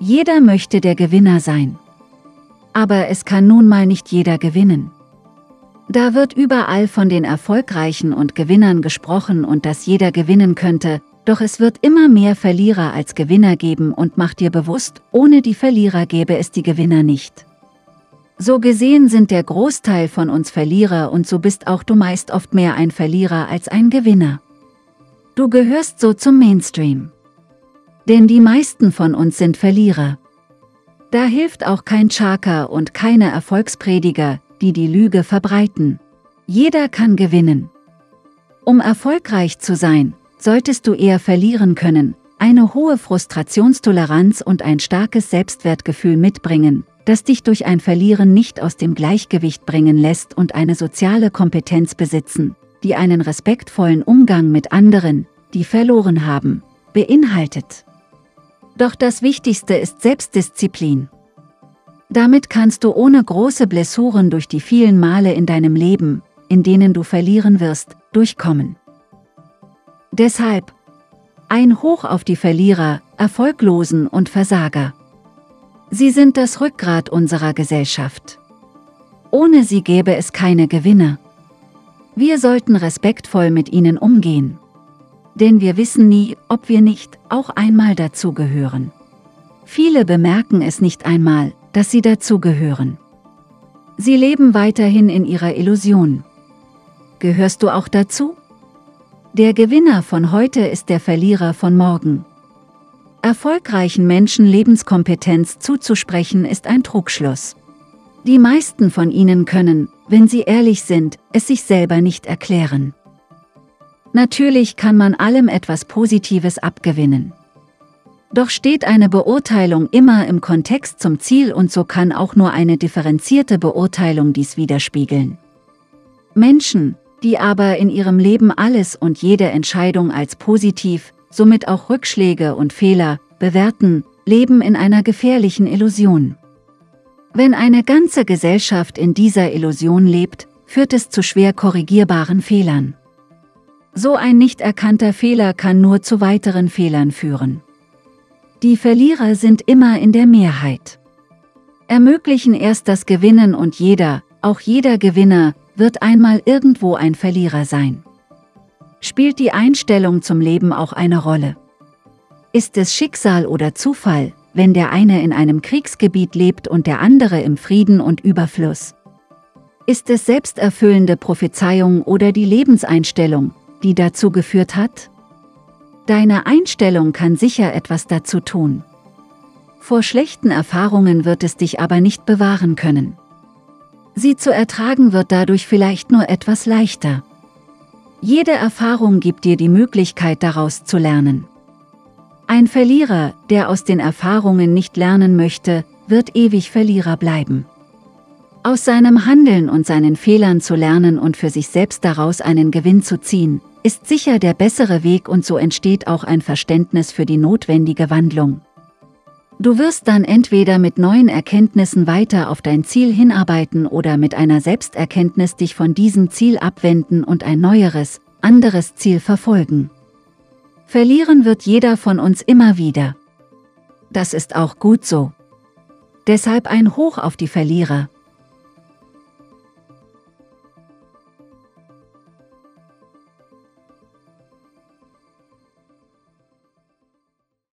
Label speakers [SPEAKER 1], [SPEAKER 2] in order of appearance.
[SPEAKER 1] Jeder möchte der Gewinner sein. Aber es kann nun mal nicht jeder gewinnen. Da wird überall von den Erfolgreichen und Gewinnern gesprochen und dass jeder gewinnen könnte, doch es wird immer mehr Verlierer als Gewinner geben und mach dir bewusst, ohne die Verlierer gäbe es die Gewinner nicht. So gesehen sind der Großteil von uns Verlierer und so bist auch du meist oft mehr ein Verlierer als ein Gewinner. Du gehörst so zum Mainstream. Denn die meisten von uns sind Verlierer. Da hilft auch kein Chaka und keine Erfolgsprediger, die die Lüge verbreiten. Jeder kann gewinnen. Um erfolgreich zu sein, solltest du eher verlieren können, eine hohe Frustrationstoleranz und ein starkes Selbstwertgefühl mitbringen, das dich durch ein Verlieren nicht aus dem Gleichgewicht bringen lässt und eine soziale Kompetenz besitzen, die einen respektvollen Umgang mit anderen, die verloren haben, beinhaltet. Doch das Wichtigste ist Selbstdisziplin. Damit kannst du ohne große Blessuren durch die vielen Male in deinem Leben, in denen du verlieren wirst, durchkommen. Deshalb ein Hoch auf die Verlierer, Erfolglosen und Versager. Sie sind das Rückgrat unserer Gesellschaft. Ohne sie gäbe es keine Gewinner. Wir sollten respektvoll mit ihnen umgehen denn wir wissen nie, ob wir nicht auch einmal dazugehören. Viele bemerken es nicht einmal, dass sie dazugehören. Sie leben weiterhin in ihrer Illusion. Gehörst du auch dazu? Der Gewinner von heute ist der Verlierer von morgen. Erfolgreichen Menschen Lebenskompetenz zuzusprechen ist ein Trugschluss. Die meisten von ihnen können, wenn sie ehrlich sind, es sich selber nicht erklären. Natürlich kann man allem etwas Positives abgewinnen. Doch steht eine Beurteilung immer im Kontext zum Ziel und so kann auch nur eine differenzierte Beurteilung dies widerspiegeln. Menschen, die aber in ihrem Leben alles und jede Entscheidung als positiv, somit auch Rückschläge und Fehler, bewerten, leben in einer gefährlichen Illusion. Wenn eine ganze Gesellschaft in dieser Illusion lebt, führt es zu schwer korrigierbaren Fehlern. So ein nicht erkannter Fehler kann nur zu weiteren Fehlern führen. Die Verlierer sind immer in der Mehrheit. Ermöglichen erst das Gewinnen und jeder, auch jeder Gewinner, wird einmal irgendwo ein Verlierer sein. Spielt die Einstellung zum Leben auch eine Rolle? Ist es Schicksal oder Zufall, wenn der eine in einem Kriegsgebiet lebt und der andere im Frieden und Überfluss? Ist es selbsterfüllende Prophezeiung oder die Lebenseinstellung, die dazu geführt hat? Deine Einstellung kann sicher etwas dazu tun. Vor schlechten Erfahrungen wird es dich aber nicht bewahren können. Sie zu ertragen wird dadurch vielleicht nur etwas leichter. Jede Erfahrung gibt dir die Möglichkeit daraus zu lernen. Ein Verlierer, der aus den Erfahrungen nicht lernen möchte, wird ewig Verlierer bleiben. Aus seinem Handeln und seinen Fehlern zu lernen und für sich selbst daraus einen Gewinn zu ziehen, ist sicher der bessere Weg und so entsteht auch ein Verständnis für die notwendige Wandlung. Du wirst dann entweder mit neuen Erkenntnissen weiter auf dein Ziel hinarbeiten oder mit einer Selbsterkenntnis dich von diesem Ziel abwenden und ein neueres, anderes Ziel verfolgen. Verlieren wird jeder von uns immer wieder. Das ist auch gut so. Deshalb ein Hoch auf die Verlierer.